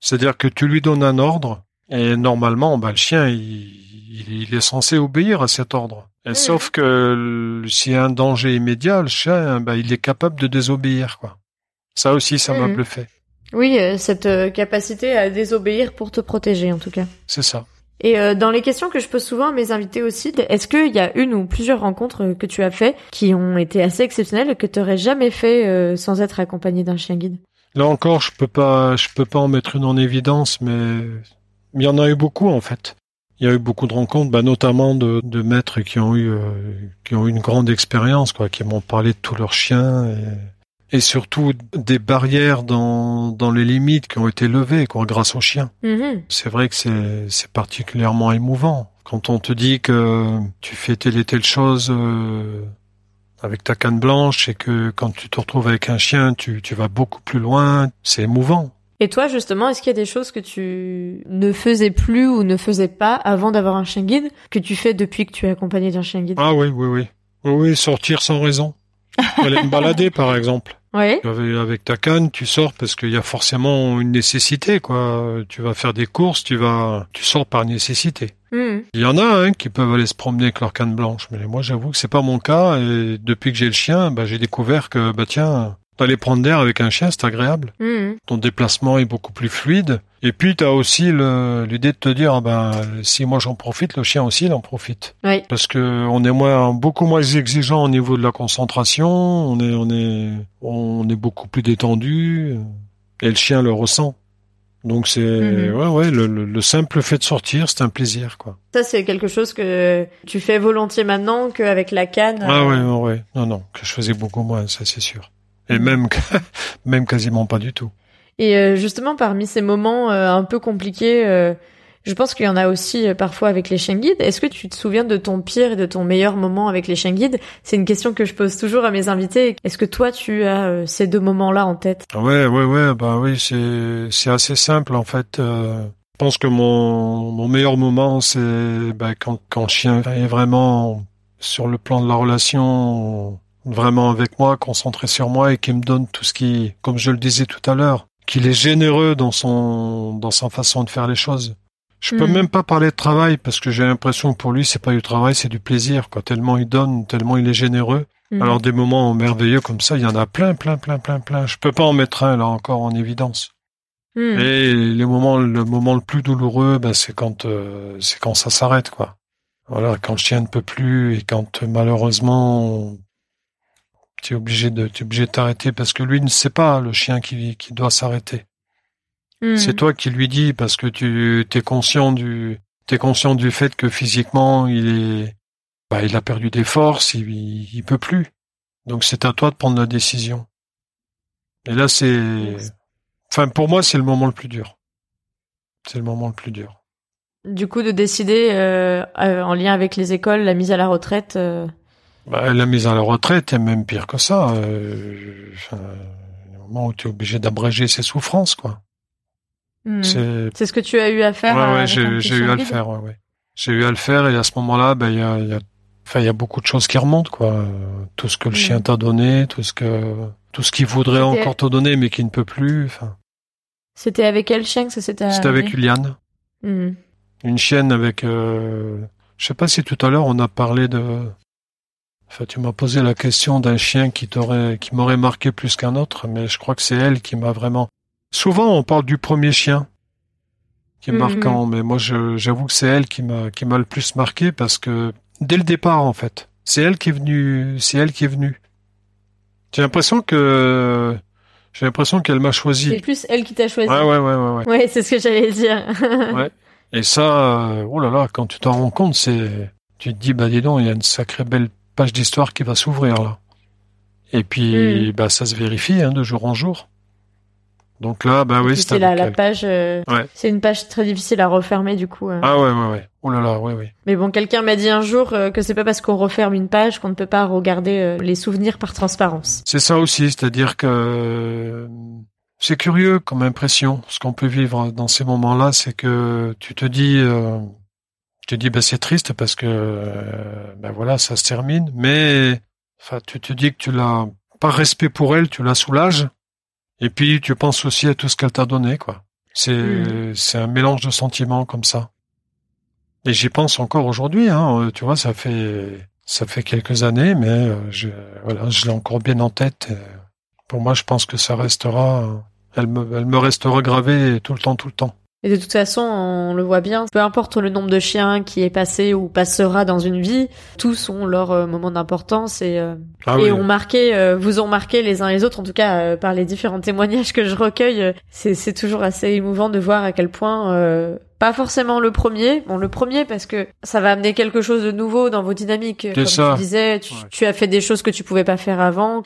C'est-à-dire que tu lui donnes un ordre et normalement, bah, le chien, il, il, est censé obéir à cet ordre. Et Sauf que s'il y a un danger immédiat, le chien, bah, il est capable de désobéir. quoi. Ça aussi, ça m'a bluffé. Oui, euh, cette euh, capacité à désobéir pour te protéger, en tout cas. C'est ça. Et euh, dans les questions que je pose souvent à mes invités aussi, est-ce qu'il y a une ou plusieurs rencontres que tu as fait qui ont été assez exceptionnelles que tu n'aurais jamais fait sans être accompagné d'un chien guide? Là encore, je peux pas, je peux pas en mettre une en évidence, mais il y en a eu beaucoup en fait. Il y a eu beaucoup de rencontres, bah, notamment de, de maîtres qui ont eu, euh, qui ont eu une grande expérience, quoi, qui m'ont parlé de tous leurs chiens et, et, surtout des barrières dans, dans les limites qui ont été levées, quoi, grâce aux chiens. Mm-hmm. C'est vrai que c'est, c'est particulièrement émouvant quand on te dit que tu fais telle et telle chose. Euh, avec ta canne blanche et que quand tu te retrouves avec un chien, tu, tu vas beaucoup plus loin, c'est émouvant. Et toi, justement, est-ce qu'il y a des choses que tu ne faisais plus ou ne faisais pas avant d'avoir un chien guide que tu fais depuis que tu es accompagné d'un chien guide Ah oui, oui, oui. Oui, sortir sans raison. Aller me balader, par exemple. Oui. Avec, ta canne, tu sors parce qu'il y a forcément une nécessité, quoi. Tu vas faire des courses, tu vas, tu sors par nécessité. Hmm. Il y en a hein, qui peuvent aller se promener avec leur canne blanche, mais moi j'avoue que c'est pas mon cas et depuis que j'ai le chien, bah, j'ai découvert que bah tiens, Aller prendre d'air avec un chien, c'est agréable. Mmh. Ton déplacement est beaucoup plus fluide. Et puis, tu as aussi l'idée de te dire, ah ben, si moi j'en profite, le chien aussi il en profite. Oui. Parce que on est moins, beaucoup moins exigeant au niveau de la concentration. On est, on est, on est beaucoup plus détendu. Et le chien le ressent. Donc c'est mmh. ouais ouais le, le, simple fait de sortir c'est un plaisir quoi. Ça c'est quelque chose que tu fais volontiers maintenant qu'avec la canne. Ah ouais ouais ouais non non que je faisais beaucoup moins ça c'est sûr. Et même, même quasiment pas du tout. Et euh, justement, parmi ces moments euh, un peu compliqués, euh, je pense qu'il y en a aussi parfois avec les chiens guides. Est-ce que tu te souviens de ton pire et de ton meilleur moment avec les chiens guides? C'est une question que je pose toujours à mes invités. Est-ce que toi, tu as ces deux moments-là en tête? Ouais, ouais, ouais. Bah oui, c'est c'est assez simple en fait. je pense que mon mon meilleur moment, c'est bah, quand quand le chien est vraiment sur le plan de la relation vraiment avec moi, concentré sur moi et qui me donne tout ce qui, comme je le disais tout à l'heure, qu'il est généreux dans son, dans sa façon de faire les choses. Je peux hmm. même pas parler de travail parce que j'ai l'impression que pour lui c'est pas du travail, c'est du plaisir quoi. Tellement il donne, tellement il est généreux. Hmm. Alors des moments merveilleux comme ça, il y en a plein, plein, plein, plein, plein. Je peux pas en mettre un là encore en évidence. Hmm. Et les moments, le moment le plus douloureux, ben, c'est quand, euh, c'est quand ça s'arrête quoi. Voilà, quand le chien ne peut plus et quand malheureusement tu es obligé de, es obligé de t'arrêter parce que lui ne sait pas le chien qui, qui doit s'arrêter. Hmm. C'est toi qui lui dis parce que tu es conscient du, t'es conscient du fait que physiquement il est, bah, il a perdu des forces, il, il, peut plus. Donc c'est à toi de prendre la décision. Et là c'est, enfin pour moi c'est le moment le plus dur. C'est le moment le plus dur. Du coup de décider euh, euh en lien avec les écoles la mise à la retraite. Euh, bah, la mise à la retraite est même pire que ça. Euh, au moment où tu es obligé d'abréger ses souffrances, quoi. Hmm. C'est ce que tu as eu à faire. Ouais, ouais j'ai eu à le faire. Ouais, ouais. J'ai eu à le faire et à ce moment-là, ben il y a, y a, enfin il y a beaucoup de choses qui remontent, quoi. Tout ce que le hmm. chien t'a donné, tout ce que, tout ce qu'il voudrait encore te donner mais qui ne peut plus. Enfin. C'était avec quel chien que ça s'était C'était avec Uliane. Hmm. Une chienne avec. Euh... Je sais pas si tout à l'heure on a parlé de Enfin, tu m'as posé la question d'un chien qui t'aurait, qui m'aurait marqué plus qu'un autre, mais je crois que c'est elle qui m'a vraiment. Souvent, on parle du premier chien. qui est marquant. Mais moi, j'avoue que c'est elle qui m'a qui m'a le plus marqué parce que dès le départ, en fait, c'est elle qui est venue, c'est elle qui est venue. J'ai l'impression que j'ai l'impression qu'elle m'a choisi. C'est plus elle qui t'a choisi. Ouais, ouais, ouais, ouais. Ouais, ouais c'est ce que j'allais dire. ouais. Et ça, euh, oh là là, quand tu t'en rends compte, c'est, tu te dis, bah dis donc, il y a une sacrée belle page d'histoire qui va s'ouvrir là. Et puis, hmm. bah ça se vérifie hein, de jour en jour. Donc là, bah oui, c'est la, la page. Euh, c'est une page très difficile à refermer du coup. Euh. Ah ouais, ouais, ouais. Oh là là, ouais, ouais. Mais bon, quelqu'un m'a dit un jour euh, que c'est pas parce qu'on referme une page qu'on ne peut pas regarder les souvenirs par transparence. C'est ça aussi, c'est-à-dire que c'est curieux comme impression. Ce qu'on peut vivre dans ces moments-là, c'est que tu te dis, tu dis, bah c'est triste parce que, ben voilà, ça se termine, mais enfin, tu te dis que tu l'as, par respect pour elle, tu la soulages et puis tu penses aussi à tout ce qu'elle t'a donné, quoi. C'est hmm. c'est un mélange de sentiments comme ça. Et j'y pense encore aujourd'hui, hein. Euh, tu vois, ça fait ça fait quelques années, mais euh, je voilà, je l'ai encore bien en tête. Pour moi, je pense que ça restera, elle me elle me restera gravée tout le temps, tout le temps. Et de toute façon, on le voit bien, peu importe le nombre de chiens qui est passé ou passera dans une vie, tous ont leur euh, moment d'importance et, euh, ah et ont marqué, euh, vous ont marqué les uns les autres, en tout cas par les différents témoignages que je recueille. c'est toujours assez émouvant de voir à quel point, pas forcément le premier, bon le premier parce que ça va amener quelque chose de nouveau dans vos dynamiques. Comme tu disais, tu, as fait des choses que tu pouvais pas faire avant,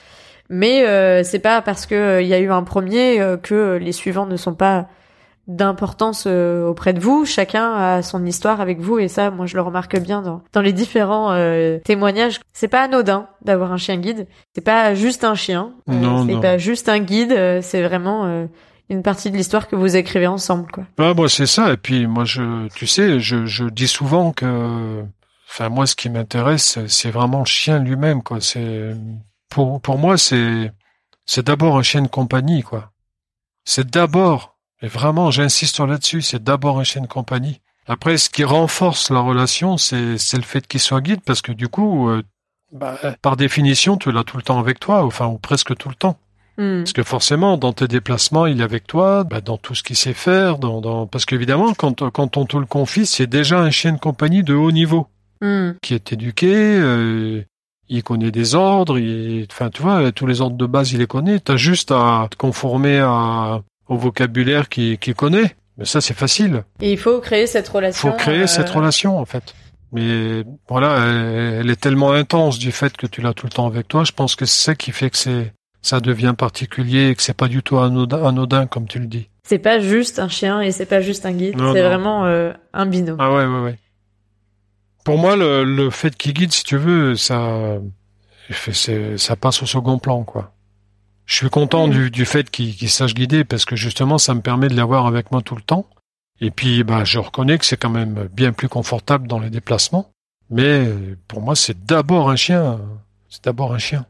mais c'est pas parce que il y a eu un premier que les suivants ne sont pas d'importance euh, auprès de vous. Chacun a son histoire avec vous et ça, moi, je le remarque bien dans, dans les différents euh, témoignages. C'est pas anodin d'avoir un chien guide. C'est pas juste un chien. Euh, c'est pas juste un guide. c'est vraiment une partie de l'histoire que vous écrivez ensemble, quoi. Moi, c'est ça. Et puis, moi, je, tu sais, je, je dis souvent que, enfin, moi, ce qui m'intéresse, c'est vraiment le chien lui-même, quoi. C'est, pour, pour moi, c'est, c'est d'abord un chien de compagnie, quoi. C'est d'abord et vraiment, j'insiste là-dessus, c'est d'abord un chien de compagnie. Après, ce qui renforce la relation, c'est le fait qu'il soit guide, parce que du coup, euh, bah, par définition, tu l'as tout le temps avec toi, enfin, ou presque tout le temps. Hmm. Parce que forcément, dans tes déplacements, il est avec toi, bah, dans tout ce qu'il sait faire, dans, dans... parce qu'évidemment, quand, quand on te le confie, c'est déjà un chien de compagnie de haut niveau, hmm. qui est éduqué, euh, il connaît des ordres, il... enfin, tu vois, tous les ordres de base, il les connaît. T'as juste à te conformer à, au vocabulaire qu'il connaît. Mais ça, c'est facile. Et il faut créer cette relation. Il faut créer cette euh, relation, en fait. Mais voilà, elle, est tellement intense du fait que tu l'as tout le temps avec toi. Je pense que c'est ça qui fait que c'est ça devient particulier et que c'est pas du tout anodin, anodin comme tu le dis. C'est pas juste un chien et c'est pas juste un guide. C'est vraiment euh, un binôme. Ah ouais, ouais, ouais. Pour moi, le, le fait qu'il guide, si tu veux, ça, ça passe au second plan, quoi. Je suis content du, du, fait qu'il sache guider parce que justement, ça me permet de l'avoir avec moi tout le temps. Et puis, bah, je reconnais que c'est quand même bien plus confortable dans les déplacements. Mais pour moi, c'est d'abord un chien. C'est d'abord un chien.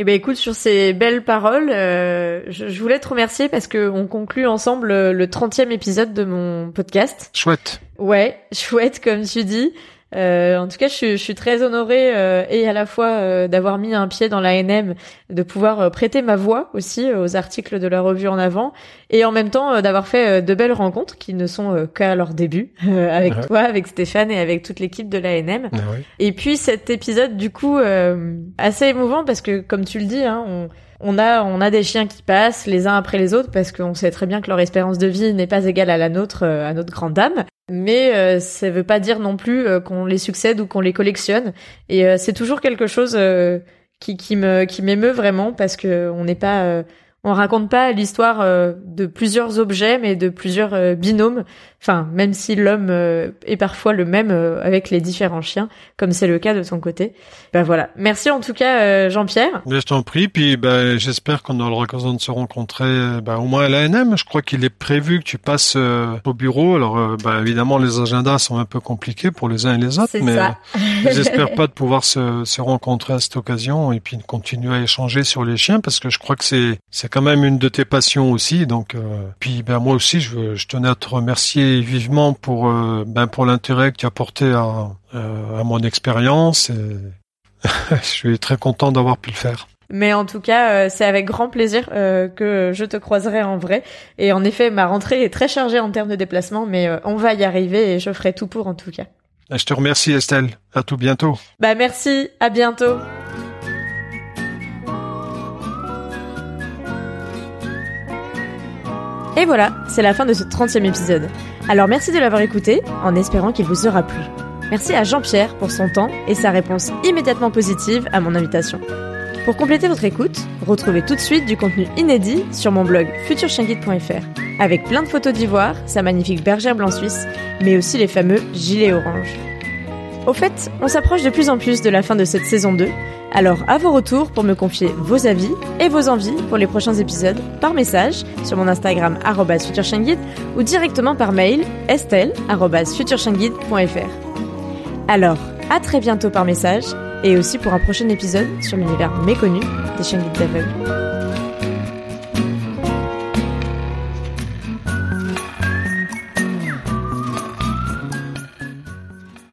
Eh ben écoute, sur ces belles paroles, euh, je, je, voulais te remercier parce que on conclut ensemble le 30e épisode de mon podcast. Chouette. Ouais, chouette comme tu dis. Euh, en tout cas, je, je suis très honorée euh, et à la fois euh, d'avoir mis un pied dans la NM, de pouvoir prêter ma voix aussi aux articles de la revue en avant, et en même temps d'avoir fait de belles rencontres qui ne sont qu'à leur début avec toi, avec Stéphane et avec toute l'équipe de la NM. Ah et puis cet épisode, du coup, assez émouvant parce que, comme tu le dis, hein, on on a on a des chiens qui passent les uns après les autres parce qu'on sait très bien que leur espérance de vie n'est pas égale à la nôtre à notre grande dame mais euh, ça veut pas dire non plus euh, qu'on les succède ou qu'on les collectionne. Et euh, c'est toujours quelque chose qui, qui me qui m'émeut vraiment parce que on n'est pas on raconte pas l'histoire euh, de plusieurs objets, mais de plusieurs euh, binômes. Enfin, même si l'homme euh, est parfois le même avec les différents chiens, comme c'est le cas de ton côté. Ben voilà. Merci en tout cas, Jean-Pierre. Je t'en prie. Puis ben, j'espère qu'on aura l'occasion de se rencontrer ben, au moins à l'ANM. Je crois qu'il est prévu que tu passes au bureau. Alors, ben, évidemment, les agendas sont un peu compliqués pour les uns et les autres, mais j'espère pas de pouvoir se, se rencontrer à cette occasion et puis de continuer à échanger sur les chiens parce que je crois que c'est c'est quand même une de tes passions aussi. Donc, euh, puis ben moi aussi, je, je tenais à te remercier vivement pour euh, ben pour l'intérêt que tu as porté à, euh, à mon expérience. je suis très content d'avoir pu le faire. Mais en tout cas, euh, c'est avec grand plaisir euh, que je te croiserai en vrai. Et en effet, ma rentrée est très chargée en termes de déplacement, mais on va y arriver et je ferai tout pour en tout cas. Je te remercie Estelle. À tout bientôt. Bah merci, à bientôt. Et voilà, c'est la fin de ce 30e épisode. Alors merci de l'avoir écouté, en espérant qu'il vous aura plu. Merci à Jean-Pierre pour son temps et sa réponse immédiatement positive à mon invitation. Pour compléter votre écoute, retrouvez tout de suite du contenu inédit sur mon blog futurshangit.fr, avec plein de photos d'ivoire, sa magnifique bergère blanc suisse, mais aussi les fameux gilets orange. Au fait, on s'approche de plus en plus de la fin de cette saison 2, alors à vos retours pour me confier vos avis et vos envies pour les prochains épisodes par message sur mon Instagram futurshangit ou directement par mail estelle@futurshangit.fr. Alors, à très bientôt par message et aussi pour un prochain épisode sur l'univers méconnu des Shangit d'aveugles.